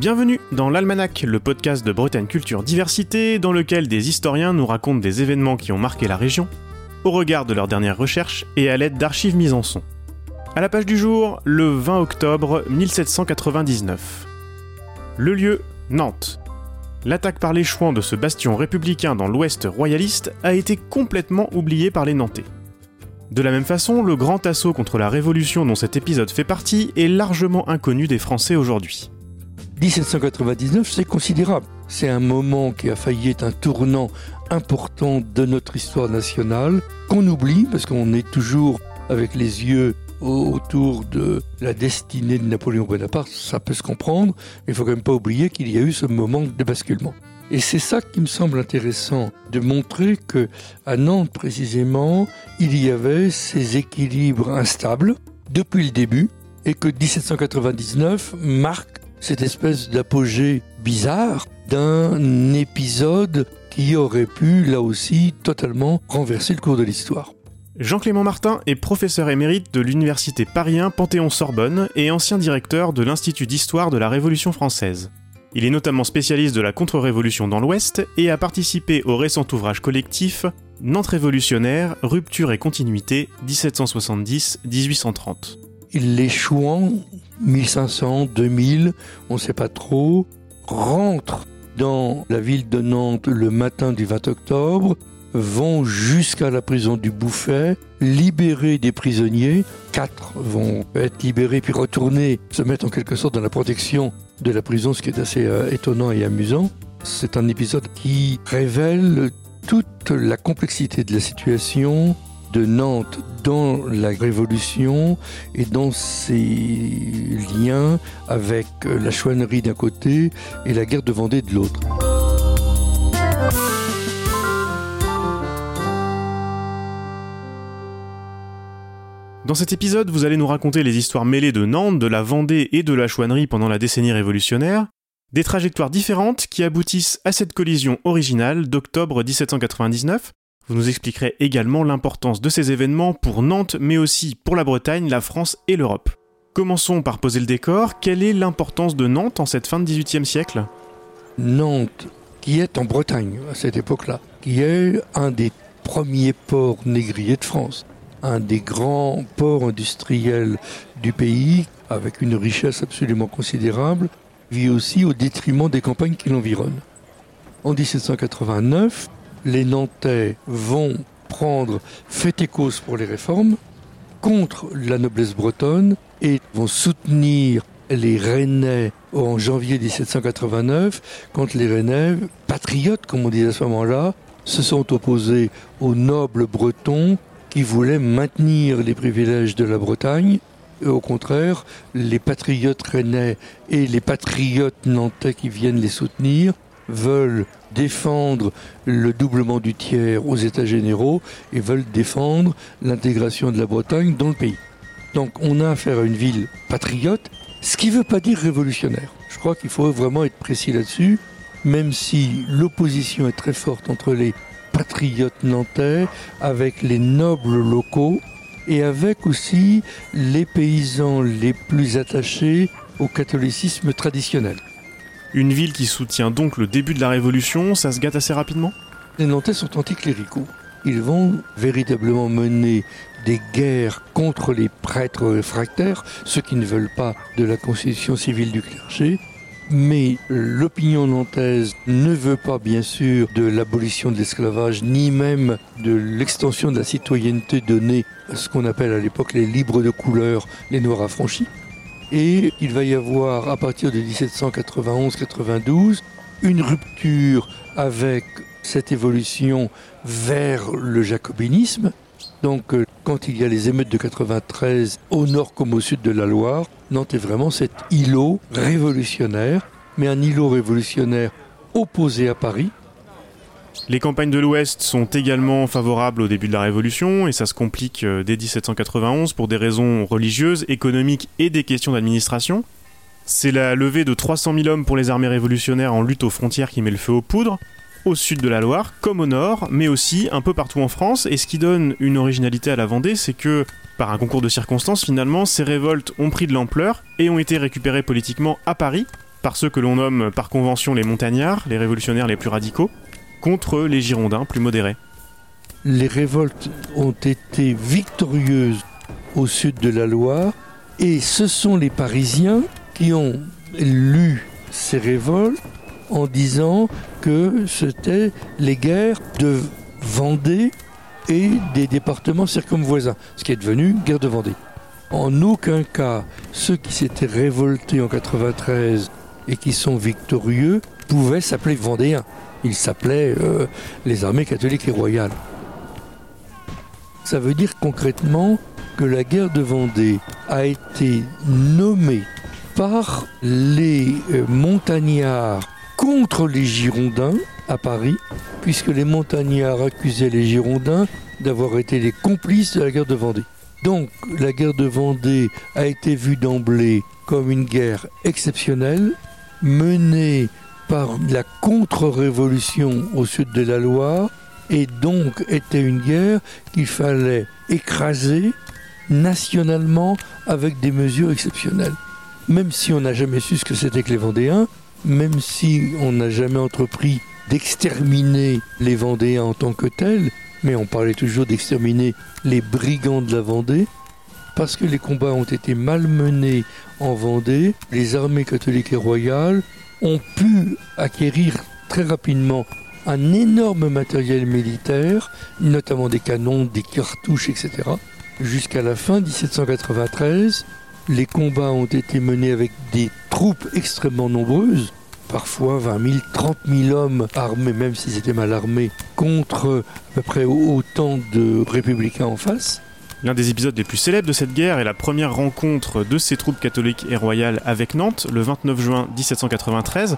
Bienvenue dans l'Almanach, le podcast de Bretagne Culture Diversité, dans lequel des historiens nous racontent des événements qui ont marqué la région, au regard de leurs dernières recherches et à l'aide d'archives mises en son. À la page du jour, le 20 octobre 1799. Le lieu, Nantes. L'attaque par les Chouans de ce bastion républicain dans l'ouest royaliste a été complètement oubliée par les Nantais. De la même façon, le grand assaut contre la Révolution dont cet épisode fait partie est largement inconnu des Français aujourd'hui. 1799, c'est considérable. C'est un moment qui a failli être un tournant important de notre histoire nationale, qu'on oublie parce qu'on est toujours avec les yeux autour de la destinée de Napoléon Bonaparte, ça peut se comprendre, mais il faut quand même pas oublier qu'il y a eu ce moment de basculement. Et c'est ça qui me semble intéressant, de montrer que à Nantes précisément, il y avait ces équilibres instables depuis le début, et que 1799 marque cette espèce d'apogée bizarre d'un épisode qui aurait pu, là aussi, totalement renverser le cours de l'histoire. Jean-Clément Martin est professeur émérite de l'université Paris Panthéon-Sorbonne et ancien directeur de l'Institut d'histoire de la Révolution française. Il est notamment spécialiste de la contre-révolution dans l'Ouest et a participé au récent ouvrage collectif Nantes révolutionnaire, rupture et continuité 1770-1830 les Chouans, 1500, 2000, on ne sait pas trop, rentrent dans la ville de Nantes le matin du 20 octobre, vont jusqu'à la prison du Bouffet, libérer des prisonniers. Quatre vont être libérés puis retourner se mettre en quelque sorte dans la protection de la prison, ce qui est assez euh, étonnant et amusant. C'est un épisode qui révèle toute la complexité de la situation, de Nantes dans la Révolution et dans ses liens avec la chouannerie d'un côté et la guerre de Vendée de l'autre. Dans cet épisode, vous allez nous raconter les histoires mêlées de Nantes, de la Vendée et de la chouannerie pendant la décennie révolutionnaire, des trajectoires différentes qui aboutissent à cette collision originale d'octobre 1799, vous nous expliquerez également l'importance de ces événements pour Nantes, mais aussi pour la Bretagne, la France et l'Europe. Commençons par poser le décor. Quelle est l'importance de Nantes en cette fin de XVIIIe siècle? Nantes, qui est en Bretagne à cette époque-là, qui est un des premiers ports négriers de France, un des grands ports industriels du pays, avec une richesse absolument considérable, vit aussi au détriment des campagnes qui l'environnent. En 1789, les Nantais vont prendre fait et cause pour les réformes contre la noblesse bretonne et vont soutenir les Rennais en janvier 1789, quand les Rennais, patriotes comme on disait à ce moment-là, se sont opposés aux nobles bretons qui voulaient maintenir les privilèges de la Bretagne. Et au contraire, les patriotes rennais et les patriotes nantais qui viennent les soutenir veulent défendre le doublement du tiers aux États généraux et veulent défendre l'intégration de la Bretagne dans le pays. Donc on a affaire à une ville patriote, ce qui ne veut pas dire révolutionnaire. Je crois qu'il faut vraiment être précis là-dessus, même si l'opposition est très forte entre les patriotes nantais avec les nobles locaux et avec aussi les paysans les plus attachés au catholicisme traditionnel. Une ville qui soutient donc le début de la Révolution, ça se gâte assez rapidement? Les Nantais sont anticléricaux. Ils vont véritablement mener des guerres contre les prêtres réfractaires, ceux qui ne veulent pas de la constitution civile du clergé. Mais l'opinion nantaise ne veut pas, bien sûr, de l'abolition de l'esclavage, ni même de l'extension de la citoyenneté donnée à ce qu'on appelle à l'époque les libres de couleur, les noirs affranchis. Et il va y avoir, à partir de 1791-92, une rupture avec cette évolution vers le jacobinisme. Donc, euh, quand il y a les émeutes de 93 au nord comme au sud de la Loire, Nantes est vraiment cet îlot révolutionnaire, mais un îlot révolutionnaire opposé à Paris, les campagnes de l'Ouest sont également favorables au début de la Révolution et ça se complique euh, dès 1791 pour des raisons religieuses, économiques et des questions d'administration. C'est la levée de 300 000 hommes pour les armées révolutionnaires en lutte aux frontières qui met le feu aux poudres, au sud de la Loire comme au nord, mais aussi un peu partout en France. Et ce qui donne une originalité à la Vendée, c'est que, par un concours de circonstances, finalement, ces révoltes ont pris de l'ampleur et ont été récupérées politiquement à Paris, par ceux que l'on nomme par convention les montagnards, les révolutionnaires les plus radicaux, contre les Girondins plus modérés. Les révoltes ont été victorieuses au sud de la Loire et ce sont les Parisiens qui ont lu ces révoltes en disant que c'était les guerres de Vendée et des départements circumvoisins, ce qui est devenu guerre de Vendée. En aucun cas, ceux qui s'étaient révoltés en 93 et qui sont victorieux pouvaient s'appeler Vendéens. Ils s'appelaient euh, les armées catholiques et royales. Ça veut dire concrètement que la guerre de Vendée a été nommée par les euh, montagnards contre les Girondins à Paris, puisque les montagnards accusaient les Girondins d'avoir été les complices de la guerre de Vendée. Donc la guerre de Vendée a été vue d'emblée comme une guerre exceptionnelle, menée par la contre-révolution au sud de la Loire, et donc était une guerre qu'il fallait écraser nationalement avec des mesures exceptionnelles. Même si on n'a jamais su ce que c'était que les Vendéens, même si on n'a jamais entrepris d'exterminer les Vendéens en tant que tels, mais on parlait toujours d'exterminer les brigands de la Vendée, parce que les combats ont été mal menés en Vendée, les armées catholiques et royales ont pu acquérir très rapidement un énorme matériel militaire, notamment des canons, des cartouches, etc. Jusqu'à la fin 1793, les combats ont été menés avec des troupes extrêmement nombreuses, parfois 20 000, 30 000 hommes armés, même s'ils étaient mal armés, contre à peu près autant de républicains en face. L'un des épisodes les plus célèbres de cette guerre est la première rencontre de ces troupes catholiques et royales avec Nantes, le 29 juin 1793.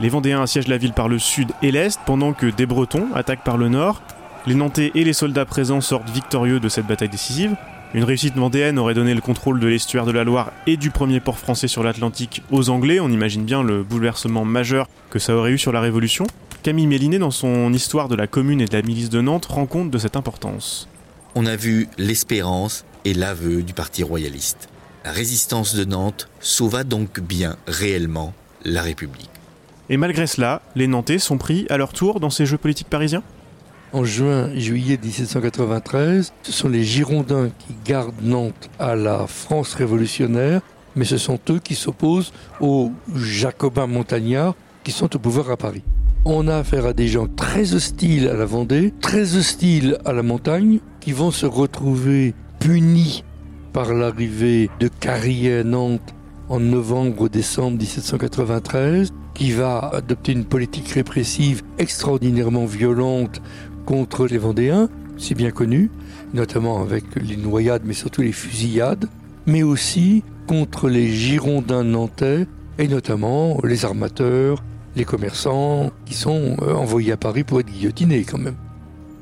Les Vendéens assiègent la ville par le sud et l'est, pendant que des Bretons attaquent par le nord. Les Nantais et les soldats présents sortent victorieux de cette bataille décisive. Une réussite vendéenne aurait donné le contrôle de l'estuaire de la Loire et du premier port français sur l'Atlantique aux Anglais. On imagine bien le bouleversement majeur que ça aurait eu sur la Révolution. Camille Mélinet, dans son Histoire de la Commune et de la milice de Nantes, rend compte de cette importance. On a vu l'espérance et l'aveu du parti royaliste. La résistance de Nantes sauva donc bien réellement la République. Et malgré cela, les Nantais sont pris à leur tour dans ces jeux politiques parisiens? En juin-juillet 1793. Ce sont les Girondins qui gardent Nantes à la France révolutionnaire, mais ce sont eux qui s'opposent aux Jacobins montagnards qui sont au pouvoir à Paris. On a affaire à des gens très hostiles à la Vendée, très hostiles à la montagne, qui vont se retrouver punis par l'arrivée de Carrier à Nantes en novembre-décembre 1793, qui va adopter une politique répressive extraordinairement violente contre les Vendéens, c'est bien connu, notamment avec les noyades, mais surtout les fusillades, mais aussi contre les Girondins nantais, et notamment les armateurs, les commerçants, qui sont euh, envoyés à Paris pour être guillotinés quand même.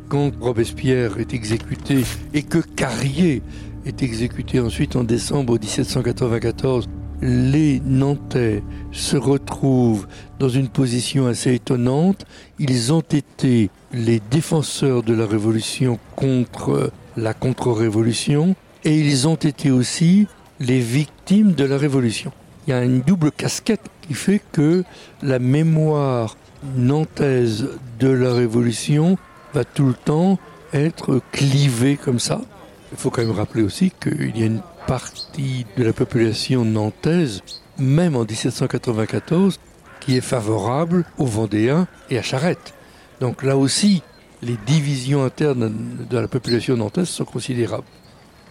Quand Robespierre est exécuté et que Carrier est exécuté ensuite en décembre 1794 les Nantais se retrouvent dans une position assez étonnante. Ils ont été les défenseurs de la Révolution contre la contre-révolution et ils ont été aussi les victimes de la Révolution. Il y a une double casquette qui fait que la mémoire nantaise de la Révolution va tout le temps être clivée comme ça. Il faut quand même rappeler aussi qu'il y a une partie de la population nantaise, même en 1794, qui est favorable aux Vendéens et à Charette. Donc là aussi, les divisions internes de la population nantaise sont considérables.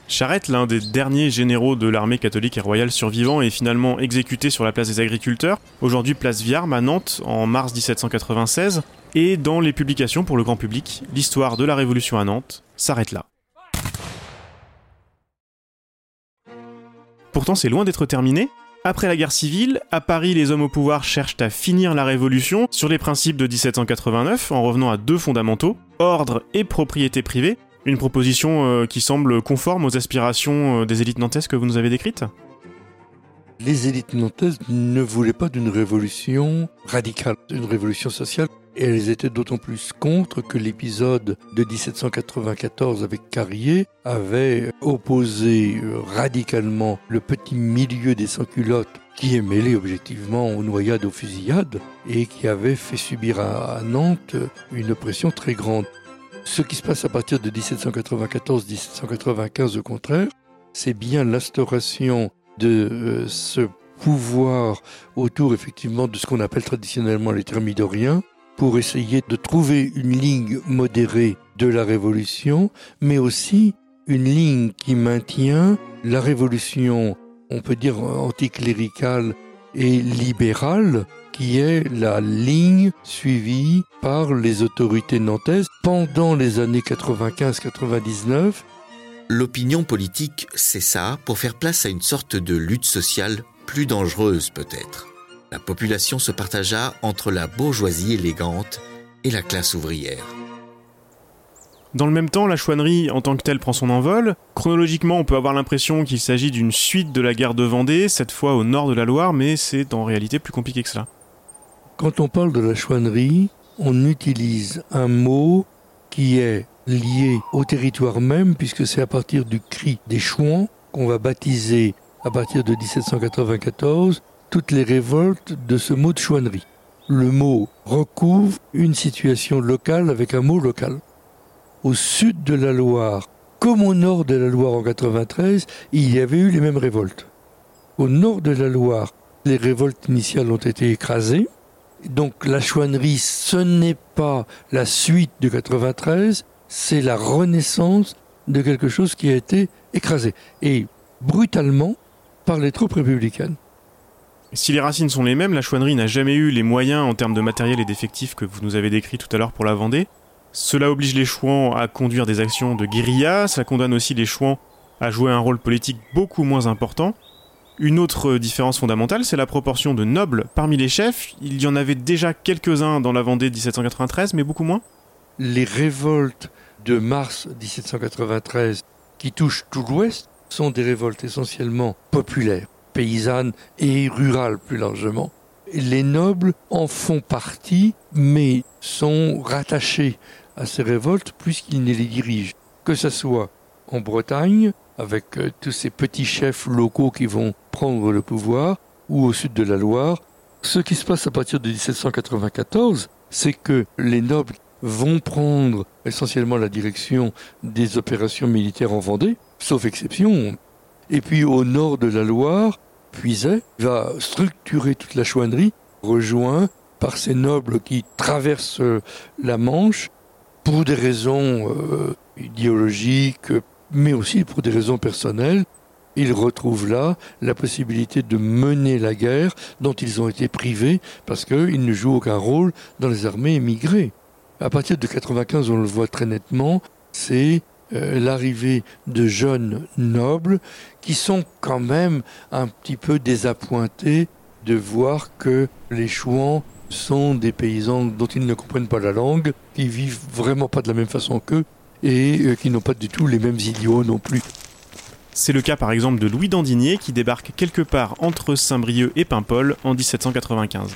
Charette, l'un des derniers généraux de l'armée catholique et royale survivant, est finalement exécuté sur la place des agriculteurs, aujourd'hui place Viarme à Nantes, en mars 1796, et dans les publications pour le grand public, l'histoire de la Révolution à Nantes s'arrête là. Pourtant, c'est loin d'être terminé. Après la guerre civile, à Paris, les hommes au pouvoir cherchent à finir la révolution sur les principes de 1789 en revenant à deux fondamentaux, ordre et propriété privée, une proposition euh, qui semble conforme aux aspirations euh, des élites nantaises que vous nous avez décrites? Les élites nantaises ne voulaient pas d'une révolution radicale, d'une révolution sociale. Et elles étaient d'autant plus contre que l'épisode de 1794 avec Carrier avait opposé euh, radicalement le petit milieu des sans-culottes qui est mêlé objectivement aux noyades, aux fusillades, et qui avait fait subir à Nantes une oppression très grande. Ce qui se passe à partir de 1794-1795, au contraire, c'est bien l'instauration de euh, ce pouvoir autour effectivement de ce qu'on appelle traditionnellement les thermidoriens, pour essayer de trouver une ligne modérée de la révolution, mais aussi une ligne qui maintient la révolution, on peut dire anticléricale et libérale, qui est la ligne suivie par les autorités nantaises pendant les années 95-99. L'opinion politique cessa pour faire place à une sorte de lutte sociale plus dangereuse peut-être la population se partagea entre la bourgeoisie élégante et la classe ouvrière. Dans le même temps, la chouannerie en tant que telle prend son envol. Chronologiquement, on peut avoir l'impression qu'il s'agit d'une suite de la guerre de Vendée, cette fois au nord de la Loire, mais c'est en réalité plus compliqué que cela. Quand on parle de la chouannerie, on utilise un mot qui est lié au territoire même, puisque c'est à partir du cri des chouans qu'on va baptiser à partir de 1794 toutes les révoltes de ce mot de chouannerie. Le mot recouvre une situation locale avec un mot local. Au sud de la Loire, comme au nord de la Loire en 93, il y avait eu les mêmes révoltes. Au nord de la Loire, les révoltes initiales ont été écrasées. Donc la chouannerie, ce n'est pas la suite de 93, c'est la renaissance de quelque chose qui a été écrasé. Et brutalement par les troupes républicaines. Si les racines sont les mêmes, la chouannerie n'a jamais eu les moyens en termes de matériel et d'effectifs que vous nous avez décrits tout à l'heure pour la Vendée. Cela oblige les chouans à conduire des actions de guérilla, ça condamne aussi les chouans à jouer un rôle politique beaucoup moins important. Une autre différence fondamentale, c'est la proportion de nobles parmi les chefs. Il y en avait déjà quelques-uns dans la Vendée de 1793, mais beaucoup moins. Les révoltes de mars 1793 qui touchent tout l'Ouest sont des révoltes essentiellement populaires paysanne et rurale plus largement. Les nobles en font partie, mais sont rattachés à ces révoltes puisqu'ils ne les dirigent. Que ce soit en Bretagne, avec euh, tous ces petits chefs locaux qui vont prendre le pouvoir, ou au sud de la Loire. Ce qui se passe à partir de 1794, c'est que les nobles vont prendre essentiellement la direction des opérations militaires en Vendée, sauf exception. Et puis au nord de la Loire, Puiset va structurer toute la chouannerie, rejoint par ces nobles qui traversent euh, la Manche pour des raisons euh, idéologiques, mais aussi pour des raisons personnelles. Ils retrouvent là la possibilité de mener la guerre dont ils ont été privés parce qu'ils ne jouent aucun rôle dans les armées émigrées. À partir de 95, on le voit très nettement, c'est euh, l'arrivée de jeunes nobles qui sont quand même un petit peu désappointés de voir que les chouans sont des paysans dont ils ne comprennent pas la langue, qui vivent vraiment pas de la même façon qu'eux et euh, qui n'ont pas du tout les mêmes idiots non plus. C'est le cas par exemple de Louis d'Andinier qui débarque quelque part entre Saint-Brieuc et Paimpol en 1795.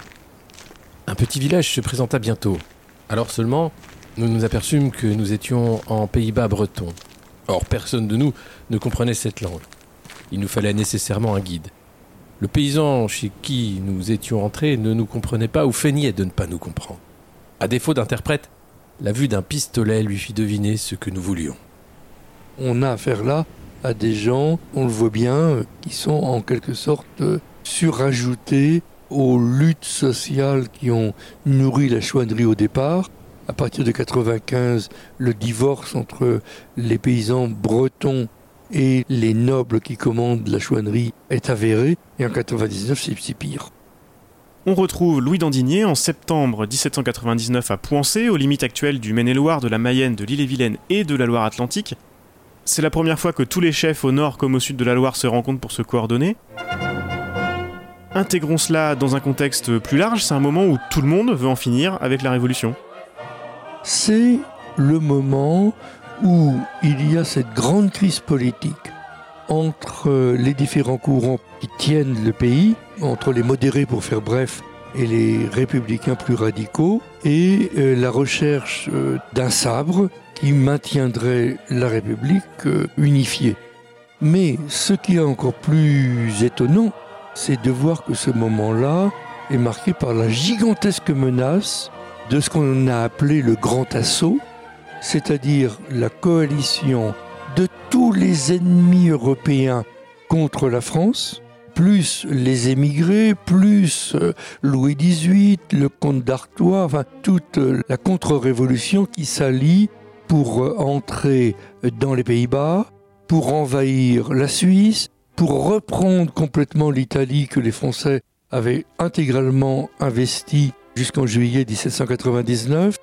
Un petit village se présenta bientôt. Alors seulement, nous nous aperçûmes que nous étions en Pays-Bas breton. Or, personne de nous ne comprenait cette langue. Il nous fallait nécessairement un guide. Le paysan chez qui nous étions entrés ne nous comprenait pas ou feignait de ne pas nous comprendre. À défaut d'interprète, la vue d'un pistolet lui fit deviner ce que nous voulions. On a affaire là à des gens, on le voit bien, qui sont en quelque sorte surajoutés aux luttes sociales qui ont nourri la chouannerie au départ, à partir de 95, le divorce entre les paysans bretons et les nobles qui commandent la chouannerie est avéré, et en 99, c'est pire. On retrouve Louis d'Andinier en septembre 1799 à Poincé, aux limites actuelles du Maine-et-Loire, de la Mayenne, de l'île-et-Vilaine et de la Loire-Atlantique. C'est la première fois que tous les chefs au nord comme au sud de la Loire se rencontrent pour se coordonner. Intégrons cela dans un contexte plus large, c'est un moment où tout le monde veut en finir avec la Révolution c'est le moment où il y a cette grande crise politique entre les différents courants qui tiennent le pays, entre les modérés pour faire bref et les républicains plus radicaux, et euh, la recherche euh, d'un sabre qui maintiendrait la République euh, unifiée. Mais ce qui est encore plus étonnant, c'est de voir que ce moment-là est marqué par la gigantesque menace de ce qu'on a appelé le grand assaut, c'est-à-dire la coalition de tous les ennemis européens contre la France, plus les émigrés, plus euh, Louis XVIII, le comte d'Artois, enfin toute euh, la contre-révolution qui s'allie pour euh, entrer dans les Pays-Bas, pour envahir la Suisse, pour reprendre complètement l'Italie que les Français avaient intégralement investie jusqu'en juillet 1799.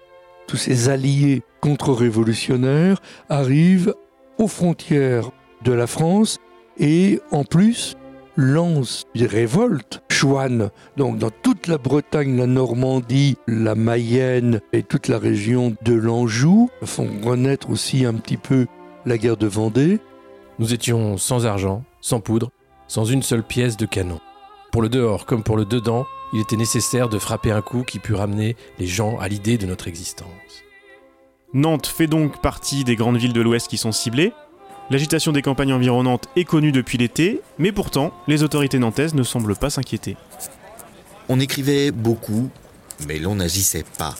Tous ces alliés contre-révolutionnaires arrivent aux frontières de la France et en plus lance des révoltes. Chouane, donc dans toute la Bretagne, la Normandie, la Mayenne et toute la région de l'Anjou font renaître aussi un petit peu la guerre de Vendée. Nous étions sans argent, sans poudre, sans une seule pièce de canon. Pour le dehors comme pour le dedans, il était nécessaire de frapper un coup qui pût ramener les gens à l'idée de notre existence. Nantes fait donc partie des grandes villes de l'Ouest qui sont ciblées. L'agitation des campagnes environnantes est connue depuis l'été, mais pourtant, les autorités nantaises ne semblent pas s'inquiéter. On écrivait beaucoup, mais l'on n'agissait pas.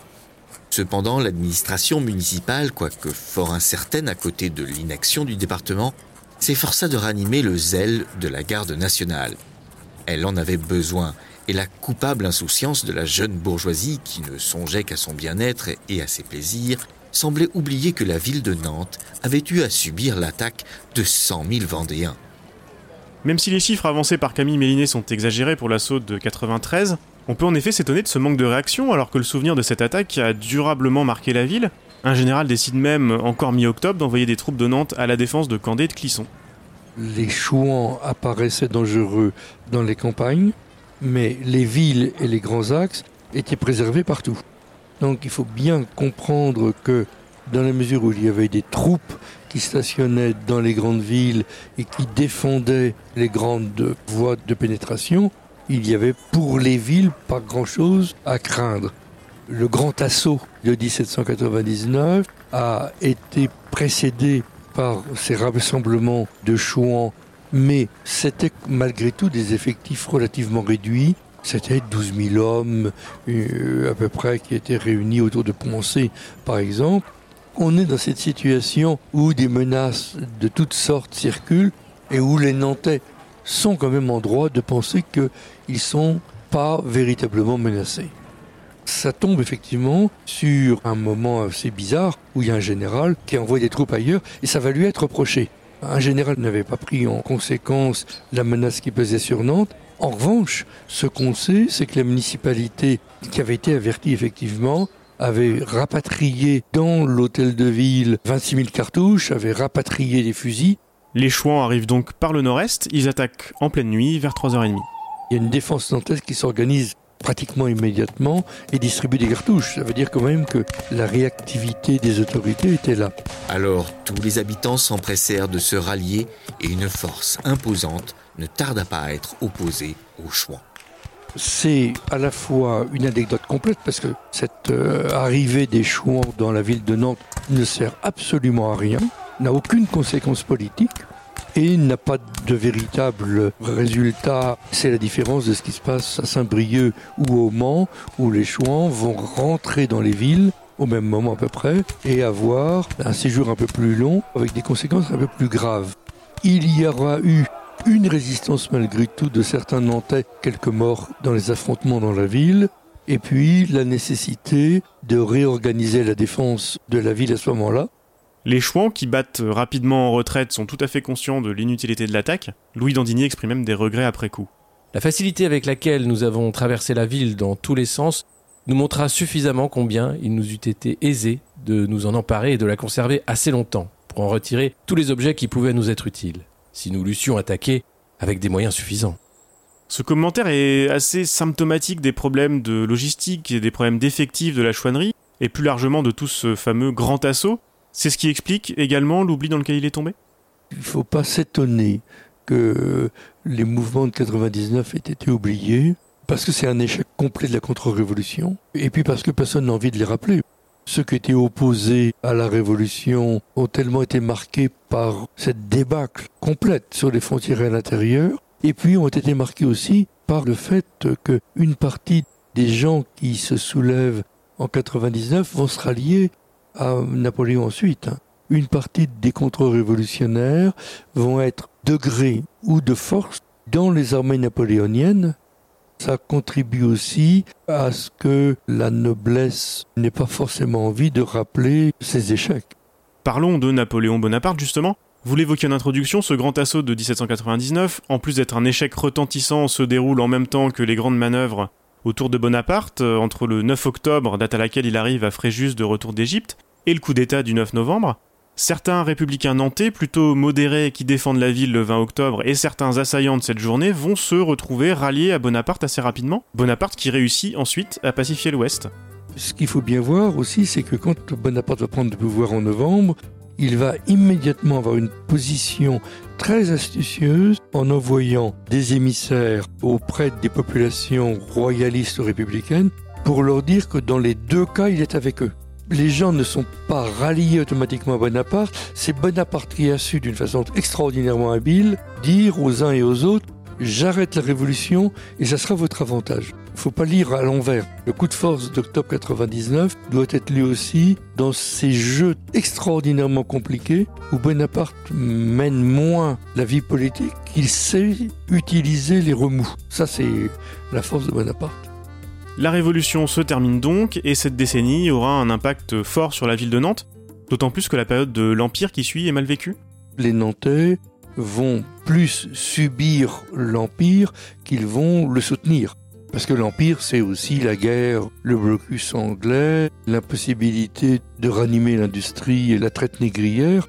Cependant, l'administration municipale, quoique fort incertaine à côté de l'inaction du département, s'efforça de ranimer le zèle de la garde nationale. Elle en avait besoin, et la coupable insouciance de la jeune bourgeoisie qui ne songeait qu'à son bien-être et à ses plaisirs semblait oublier que la ville de Nantes avait eu à subir l'attaque de 100 000 Vendéens. Même si les chiffres avancés par Camille Méliné sont exagérés pour l'assaut de 93, on peut en effet s'étonner de ce manque de réaction alors que le souvenir de cette attaque a durablement marqué la ville. Un général décide même, encore mi-octobre, d'envoyer des troupes de Nantes à la défense de Candé et de Clisson. Les chouans apparaissaient dangereux dans les campagnes, mais les villes et les grands axes étaient préservés partout. Donc il faut bien comprendre que dans la mesure où il y avait des troupes qui stationnaient dans les grandes villes et qui défendaient les grandes voies de pénétration, il y avait pour les villes pas grand-chose à craindre. Le grand assaut de 1799 a été précédé par ces rassemblements de chouans, mais c'était malgré tout des effectifs relativement réduits c'était 12 000 hommes euh, à peu près qui étaient réunis autour de Poncé, par exemple. On est dans cette situation où des menaces de toutes sortes circulent et où les Nantais sont quand même en droit de penser qu'ils ne sont pas véritablement menacés. Ça tombe effectivement sur un moment assez bizarre où il y a un général qui envoie des troupes ailleurs et ça va lui être reproché. Un général n'avait pas pris en conséquence la menace qui pesait sur Nantes en revanche, ce qu'on sait, c'est que la municipalité, qui avait été avertie effectivement, avait rapatrié dans l'hôtel de ville 26 000 cartouches, avait rapatrié des fusils. Les Chouans arrivent donc par le nord-est, ils attaquent en pleine nuit vers 3h30. Il y a une défense nantaise qui s'organise pratiquement immédiatement et distribue des cartouches. Ça veut dire quand même que la réactivité des autorités était là. Alors tous les habitants s'empressèrent de se rallier et une force imposante ne tarda pas à être opposé aux Chouans. C'est à la fois une anecdote complète parce que cette euh, arrivée des Chouans dans la ville de Nantes ne sert absolument à rien, n'a aucune conséquence politique et n'a pas de véritable résultat. C'est la différence de ce qui se passe à Saint-Brieuc ou au Mans où les Chouans vont rentrer dans les villes au même moment à peu près et avoir un séjour un peu plus long avec des conséquences un peu plus graves. Il y aura eu une résistance malgré tout de certains Nantais, quelques morts dans les affrontements dans la ville, et puis la nécessité de réorganiser la défense de la ville à ce moment-là. Les Chouans, qui battent rapidement en retraite, sont tout à fait conscients de l'inutilité de l'attaque. Louis Dandigny exprime même des regrets après coup. La facilité avec laquelle nous avons traversé la ville dans tous les sens nous montra suffisamment combien il nous eût été aisé de nous en emparer et de la conserver assez longtemps pour en retirer tous les objets qui pouvaient nous être utiles si nous l'eussions attaqué avec des moyens suffisants. Ce commentaire est assez symptomatique des problèmes de logistique et des problèmes d'effectifs de la chouannerie, et plus largement de tout ce fameux grand assaut. C'est ce qui explique également l'oubli dans lequel il est tombé? Il ne faut pas s'étonner que les mouvements de 99 aient été oubliés, parce que c'est un échec complet de la contre-révolution, et puis parce que personne n'a envie de les rappeler. Ceux qui étaient opposés à la révolution ont tellement été marqués par cette débâcle complète sur les frontières et à l'intérieur, et puis ont été marqués aussi par le fait que une partie des gens qui se soulèvent en 99 vont se rallier à Napoléon ensuite. Une partie des contre-révolutionnaires vont être de gré ou de force dans les armées napoléoniennes ça contribue aussi à ce que la noblesse n'ait pas forcément envie de rappeler ses échecs. Parlons de Napoléon Bonaparte justement. Vous l'évoquiez en introduction, ce grand assaut de 1799, en plus d'être un échec retentissant, se déroule en même temps que les grandes manœuvres autour de Bonaparte, euh, entre le 9 octobre, date à laquelle il arrive à Fréjus de retour d'Égypte, et le coup d'État du 9 novembre. Certains républicains nantais, plutôt modérés, qui défendent la ville le 20 octobre, et certains assaillants de cette journée vont se retrouver ralliés à Bonaparte assez rapidement. Bonaparte qui réussit ensuite à pacifier l'Ouest. Ce qu'il faut bien voir aussi, c'est que quand Bonaparte va prendre le pouvoir en novembre, il va immédiatement avoir une position très astucieuse en envoyant des émissaires auprès des populations royalistes républicaines pour leur dire que dans les deux cas, il est avec eux les gens ne sont pas ralliés automatiquement à Bonaparte. C'est Bonaparte qui a su, d'une façon extraordinairement habile, dire aux uns et aux autres j'arrête la révolution et ça sera votre avantage. Il faut pas lire à l'envers. Le coup de force d'octobre 99 doit être lu aussi dans ces jeux extraordinairement compliqués où Bonaparte mène moins la vie politique qu'il sait utiliser les remous. Ça, c'est la force de Bonaparte. La Révolution se termine donc, et cette décennie aura un impact fort sur la ville de Nantes, d'autant plus que la période de l'Empire qui suit est mal vécue. Les Nantais vont plus subir l'Empire qu'ils vont le soutenir. Parce que l'Empire, c'est aussi la guerre, le blocus anglais, l'impossibilité de ranimer l'industrie et la traite négrière.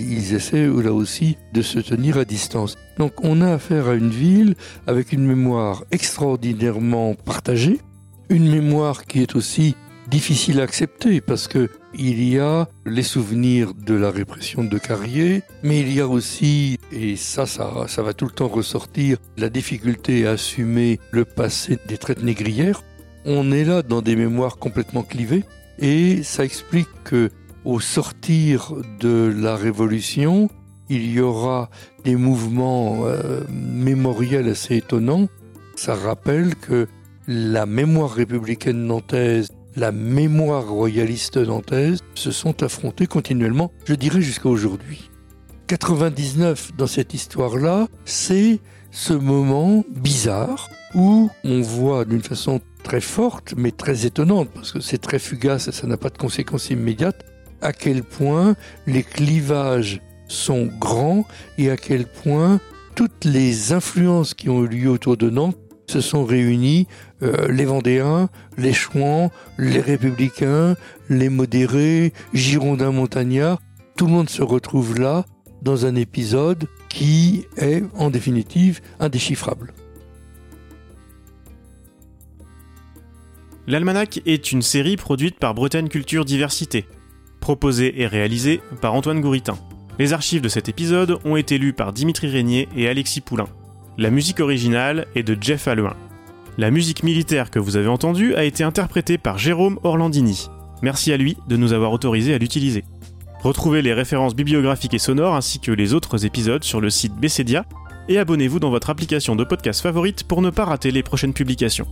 Ils essaient là aussi de se tenir à distance. Donc on a affaire à une ville avec une mémoire extraordinairement partagée, une mémoire qui est aussi difficile à accepter parce que il y a les souvenirs de la répression de Carrier, mais il y a aussi, et ça, ça, va tout le temps ressortir, la difficulté à assumer le passé des traites négrières. On est là dans des mémoires complètement clivées et ça explique que au sortir de la Révolution, il y aura des mouvements euh, mémoriels assez étonnants. Ça rappelle que la mémoire républicaine nantaise, la mémoire royaliste nantaise se sont affrontés continuellement, je dirais jusqu'à aujourd'hui. 99 dans cette histoire-là, c'est ce moment bizarre où on voit d'une façon très forte, mais très étonnante, parce que c'est très fugace et ça n'a pas de conséquences immédiates, à quel point les clivages sont grands et à quel point toutes les influences qui ont eu lieu autour de Nantes se sont réunis euh, les Vendéens, les Chouans, les Républicains, les modérés, Girondins montagnards. Tout le monde se retrouve là dans un épisode qui est en définitive indéchiffrable. L'Almanach est une série produite par Bretagne Culture Diversité, proposée et réalisée par Antoine Gouritin. Les archives de cet épisode ont été lues par Dimitri Régnier et Alexis Poulain. La musique originale est de Jeff Alluin. La musique militaire que vous avez entendue a été interprétée par Jérôme Orlandini. Merci à lui de nous avoir autorisé à l'utiliser. Retrouvez les références bibliographiques et sonores ainsi que les autres épisodes sur le site Bessedia et abonnez-vous dans votre application de podcast favorite pour ne pas rater les prochaines publications.